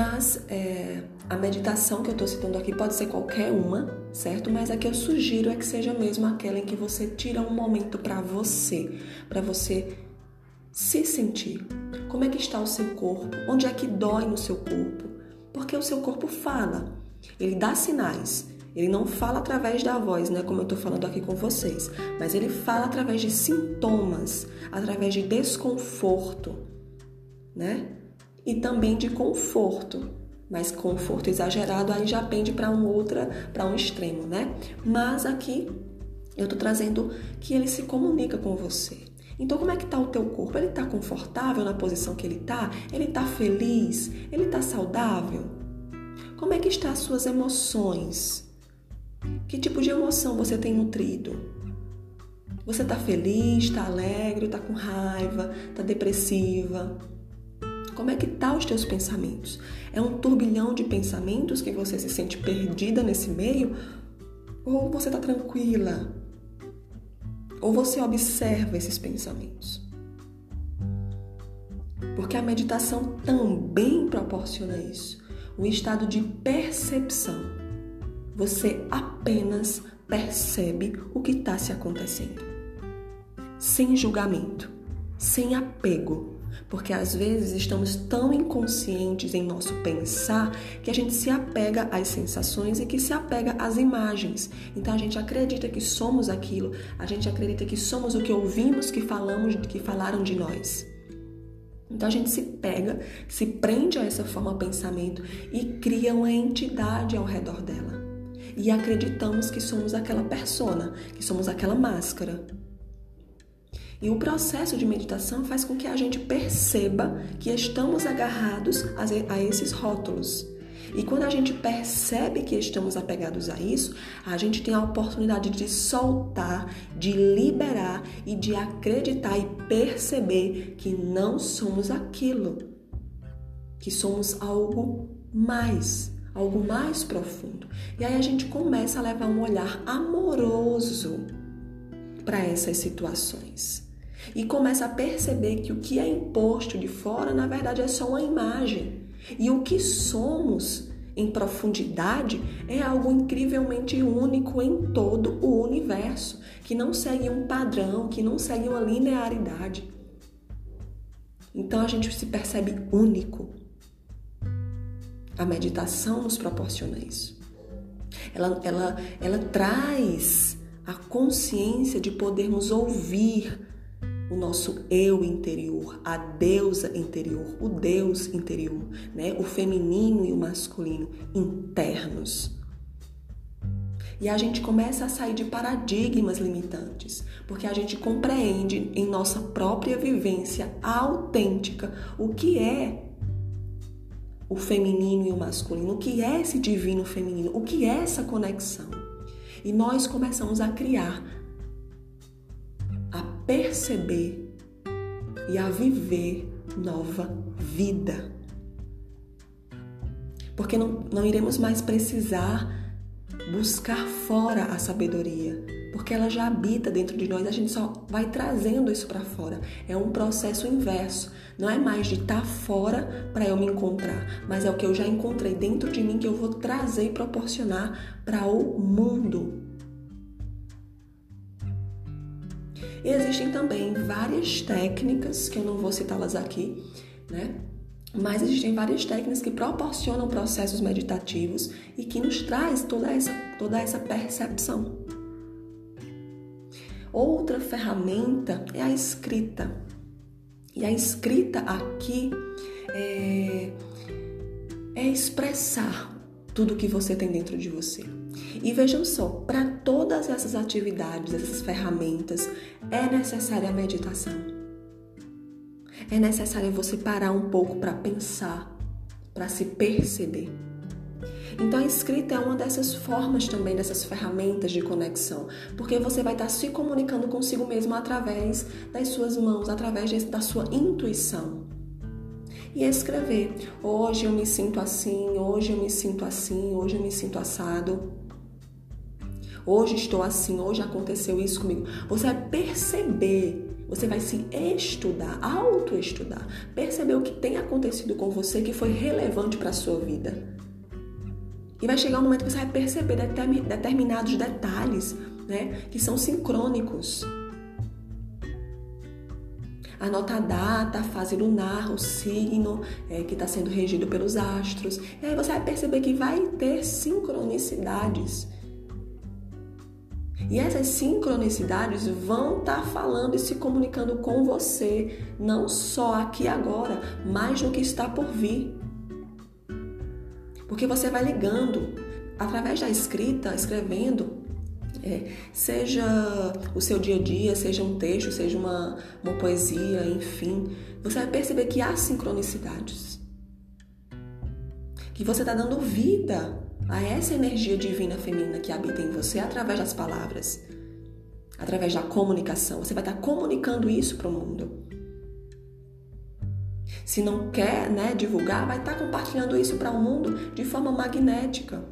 Mas é, a meditação que eu estou citando aqui pode ser qualquer uma, certo? Mas a que eu sugiro é que seja mesmo aquela em que você tira um momento para você, para você se sentir. Como é que está o seu corpo? Onde é que dói no seu corpo? Porque o seu corpo fala, ele dá sinais. Ele não fala através da voz, né, como eu estou falando aqui com vocês, mas ele fala através de sintomas, através de desconforto, né? E também de conforto. Mas conforto exagerado aí já pende para um outra, para um extremo, né? Mas aqui eu estou trazendo que ele se comunica com você. Então, como é que está o teu corpo? Ele está confortável na posição que ele está? Ele está feliz? Ele está saudável? Como é que estão as suas emoções? Que tipo de emoção você tem nutrido? Você está feliz, está alegre, está com raiva, está depressiva? Como é que tá os teus pensamentos? É um turbilhão de pensamentos que você se sente perdida nesse meio? Ou você está tranquila? Ou você observa esses pensamentos? Porque a meditação também proporciona isso, um estado de percepção. Você apenas percebe o que está se acontecendo, sem julgamento, sem apego, porque às vezes estamos tão inconscientes em nosso pensar que a gente se apega às sensações e que se apega às imagens. Então a gente acredita que somos aquilo, a gente acredita que somos o que ouvimos que falamos, que falaram de nós. Então a gente se pega, se prende a essa forma de pensamento e cria uma entidade ao redor dela. E acreditamos que somos aquela persona, que somos aquela máscara. E o processo de meditação faz com que a gente perceba que estamos agarrados a esses rótulos. E quando a gente percebe que estamos apegados a isso, a gente tem a oportunidade de soltar, de liberar e de acreditar e perceber que não somos aquilo, que somos algo mais, algo mais profundo. E aí a gente começa a levar um olhar amoroso para essas situações e começa a perceber que o que é imposto de fora, na verdade, é só uma imagem. E o que somos em profundidade é algo incrivelmente único em todo o universo, que não segue um padrão, que não segue uma linearidade. Então a gente se percebe único. A meditação nos proporciona isso. Ela, ela, ela traz a consciência de podermos ouvir o nosso eu interior, a deusa interior, o Deus interior, né? O feminino e o masculino internos. E a gente começa a sair de paradigmas limitantes, porque a gente compreende em nossa própria vivência autêntica o que é o feminino e o masculino, o que é esse divino feminino, o que é essa conexão. E nós começamos a criar perceber e a viver nova vida. Porque não, não iremos mais precisar buscar fora a sabedoria, porque ela já habita dentro de nós, a gente só vai trazendo isso para fora. É um processo inverso. Não é mais de estar tá fora para eu me encontrar, mas é o que eu já encontrei dentro de mim que eu vou trazer e proporcionar para o mundo. E existem também várias técnicas, que eu não vou citá-las aqui, né? Mas existem várias técnicas que proporcionam processos meditativos e que nos traz toda essa, toda essa percepção. Outra ferramenta é a escrita. E a escrita aqui é, é expressar tudo que você tem dentro de você. E vejam só, para todas essas atividades, essas ferramentas, é necessária a meditação. É necessário você parar um pouco para pensar, para se perceber. Então a escrita é uma dessas formas também, dessas ferramentas de conexão, porque você vai estar se comunicando consigo mesmo através das suas mãos, através da sua intuição. E escrever: hoje eu me sinto assim, hoje eu me sinto assim, hoje eu me sinto assado. Hoje estou assim, hoje aconteceu isso comigo. Você vai perceber Você vai se estudar, autoestudar, perceber o que tem acontecido com você que foi relevante para a sua vida. E vai chegar um momento que você vai perceber determinados detalhes, né, que são sincrônicos. Anota a data, a fase lunar, o signo é, que está sendo regido pelos astros. E aí você vai perceber que vai ter sincronicidades e essas sincronicidades vão estar tá falando e se comunicando com você, não só aqui agora, mas no que está por vir. Porque você vai ligando através da escrita, escrevendo, é, seja o seu dia a dia, seja um texto, seja uma, uma poesia, enfim, você vai perceber que há sincronicidades. Que você está dando vida a essa energia divina feminina que habita em você através das palavras, através da comunicação. Você vai estar comunicando isso para o mundo. Se não quer né, divulgar, vai estar compartilhando isso para o mundo de forma magnética.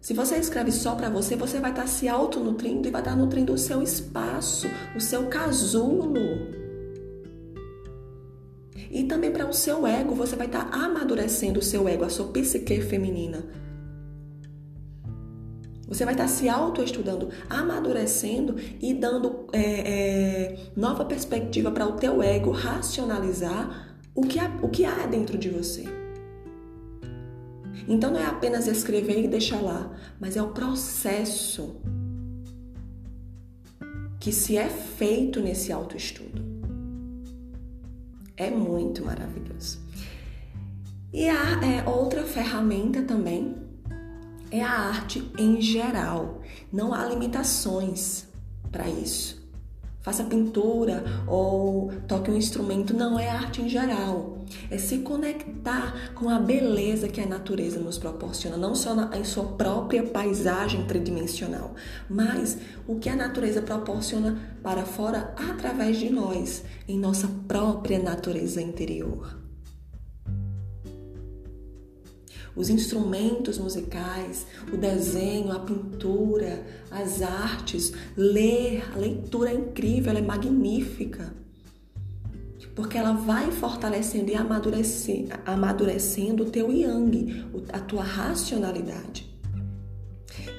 Se você escreve só para você, você vai estar se autonutrindo e vai estar nutrindo o seu espaço, o seu casulo. E também para o seu ego, você vai estar amadurecendo o seu ego, a sua psique feminina você vai estar se autoestudando, amadurecendo e dando é, é, nova perspectiva para o teu ego racionalizar o que, há, o que há dentro de você. Então não é apenas escrever e deixar lá, mas é o processo que se é feito nesse autoestudo. É muito maravilhoso. E a é, outra ferramenta também é a arte em geral. Não há limitações para isso. Faça pintura ou toque um instrumento, não é arte em geral. É se conectar com a beleza que a natureza nos proporciona, não só na, em sua própria paisagem tridimensional, mas o que a natureza proporciona para fora através de nós, em nossa própria natureza interior. Os instrumentos musicais, o desenho, a pintura, as artes, ler, a leitura é incrível, ela é magnífica. Porque ela vai fortalecendo e amadurecendo, amadurecendo o teu yang, a tua racionalidade.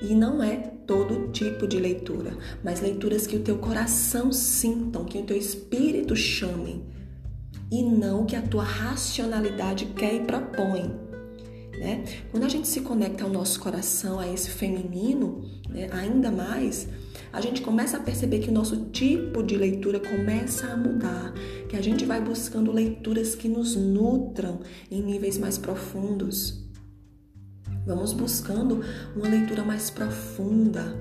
E não é todo tipo de leitura, mas leituras que o teu coração sintam, que o teu espírito chame, e não que a tua racionalidade quer e propõe. Né? Quando a gente se conecta ao nosso coração, a esse feminino, né, ainda mais, a gente começa a perceber que o nosso tipo de leitura começa a mudar, que a gente vai buscando leituras que nos nutram em níveis mais profundos. Vamos buscando uma leitura mais profunda,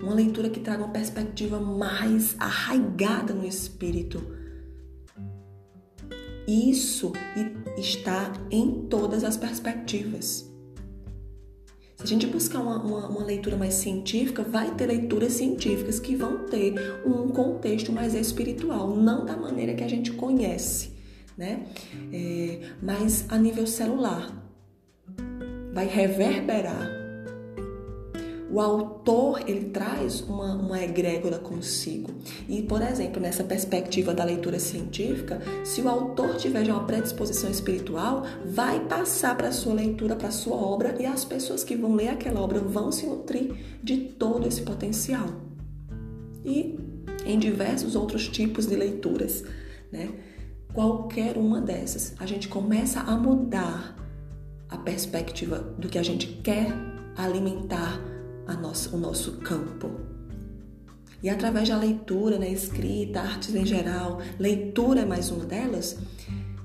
uma leitura que traga uma perspectiva mais arraigada no espírito isso está em todas as perspectivas. Se a gente buscar uma, uma, uma, leitura mais científica, vai ter leituras científicas que vão ter um contexto mais espiritual, não da maneira que a gente conhece, né? É, mas a nível celular. Vai reverberar o autor ele traz uma, uma egrégora consigo. E, por exemplo, nessa perspectiva da leitura científica, se o autor tiver já uma predisposição espiritual, vai passar para a sua leitura, para a sua obra, e as pessoas que vão ler aquela obra vão se nutrir de todo esse potencial. E em diversos outros tipos de leituras, né? Qualquer uma dessas, a gente começa a mudar a perspectiva do que a gente quer alimentar nossa, o nosso campo. E através da leitura, né, escrita, artes em geral, leitura é mais uma delas,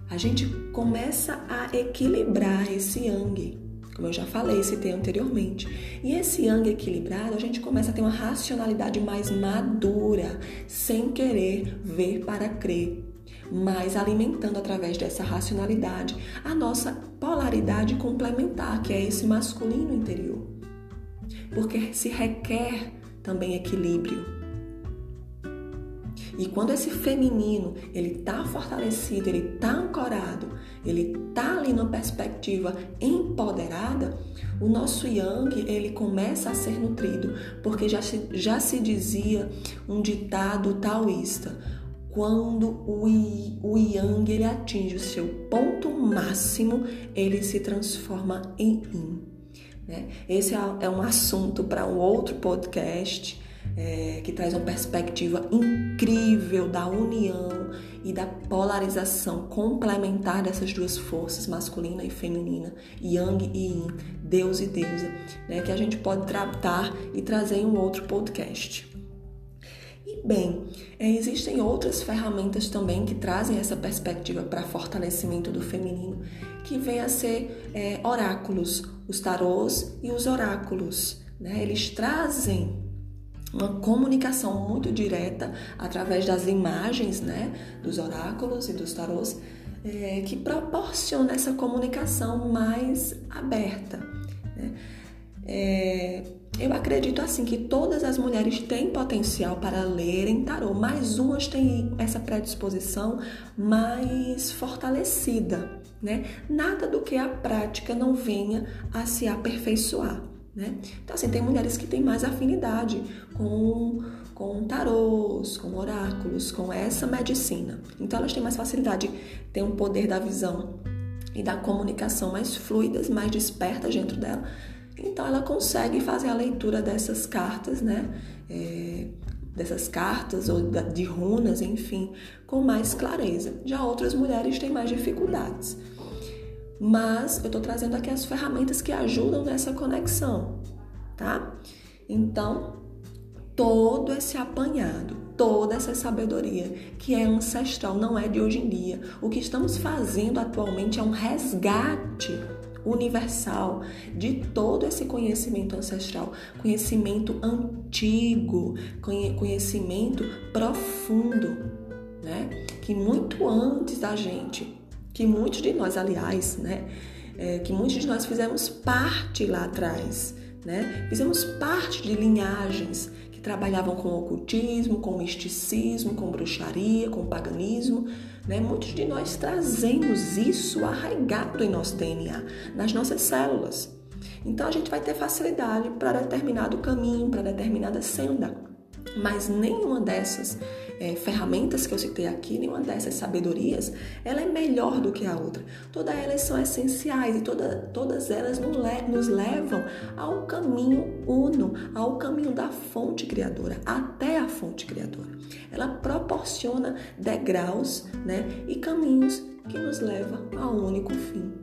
a gente começa a equilibrar esse yang, como eu já falei, citei anteriormente. E esse yang equilibrado, a gente começa a ter uma racionalidade mais madura, sem querer ver para crer, mas alimentando através dessa racionalidade a nossa polaridade complementar, que é esse masculino interior porque se requer também equilíbrio. E quando esse feminino ele está fortalecido, ele está ancorado ele tá ali numa perspectiva empoderada, o nosso yang ele começa a ser nutrido, porque já se, já se dizia um ditado taoísta, quando o, o yang ele atinge o seu ponto máximo, ele se transforma em yin. Né? Esse é, é um assunto para um outro podcast é, que traz uma perspectiva incrível da união e da polarização complementar dessas duas forças, masculina e feminina, Yang e Yin, Deus e deusa, né, que a gente pode tratar e trazer em um outro podcast. E bem, é, existem outras ferramentas também que trazem essa perspectiva para fortalecimento do feminino, que vem a ser é, oráculos, os tarôs e os oráculos. Né? Eles trazem uma comunicação muito direta através das imagens né, dos oráculos e dos tarôs, é, que proporciona essa comunicação mais aberta. Né? É, eu acredito assim que todas as mulheres têm potencial para lerem tarô, mas umas têm essa predisposição mais fortalecida, né? Nada do que a prática não venha a se aperfeiçoar, né? Então assim, tem mulheres que têm mais afinidade com com tarôs, com oráculos, com essa medicina. Então elas têm mais facilidade, têm um poder da visão e da comunicação mais fluidas, mais despertas dentro dela então ela consegue fazer a leitura dessas cartas, né? É, dessas cartas ou de runas, enfim, com mais clareza. Já outras mulheres têm mais dificuldades. Mas eu estou trazendo aqui as ferramentas que ajudam nessa conexão, tá? Então, todo esse apanhado, toda essa sabedoria que é ancestral, não é de hoje em dia. O que estamos fazendo atualmente é um resgate universal de todo esse conhecimento ancestral, conhecimento antigo, conhecimento profundo, né? Que muito antes da gente, que muitos de nós, aliás, né? É, que muitos de nós fizemos parte lá atrás, né? Fizemos parte de linhagens que trabalhavam com ocultismo, com misticismo, com bruxaria, com paganismo, né? Muitos de nós trazemos isso arraigado em nosso DNA, nas nossas células. Então a gente vai ter facilidade para determinado caminho, para determinada senda. Mas nenhuma dessas é, ferramentas que eu citei aqui, nenhuma dessas sabedorias, ela é melhor do que a outra. Todas elas são essenciais e toda, todas elas nos levam ao caminho uno, ao caminho da fonte criadora, até a fonte criadora. Ela proporciona degraus né, e caminhos que nos levam a um único fim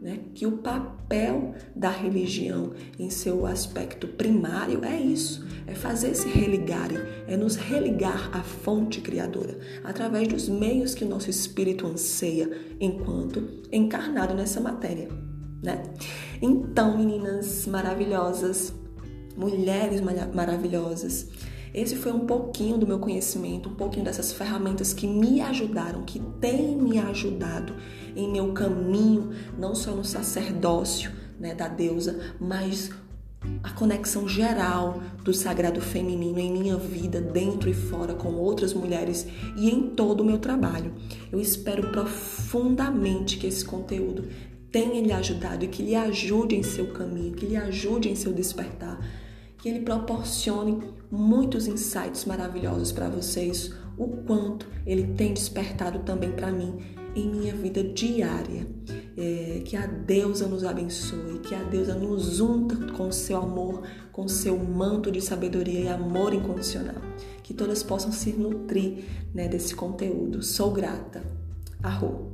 né? que o papel da religião em seu aspecto primário é isso, é fazer se religarem, é nos religar à fonte criadora, através dos meios que o nosso espírito anseia enquanto encarnado nessa matéria. Né? Então, meninas maravilhosas, mulheres maravilhosas, esse foi um pouquinho do meu conhecimento, um pouquinho dessas ferramentas que me ajudaram, que têm me ajudado em meu caminho, não só no sacerdócio né, da deusa, mas a conexão geral do sagrado feminino em minha vida, dentro e fora, com outras mulheres e em todo o meu trabalho. Eu espero profundamente que esse conteúdo tenha lhe ajudado e que lhe ajude em seu caminho, que lhe ajude em seu despertar, que ele proporcione muitos insights maravilhosos para vocês, o quanto ele tem despertado também para mim em minha vida diária. É, que a deusa nos abençoe, que a deusa nos unta com seu amor, com seu manto de sabedoria e amor incondicional. Que todas possam se nutrir né, desse conteúdo. Sou grata. Arro.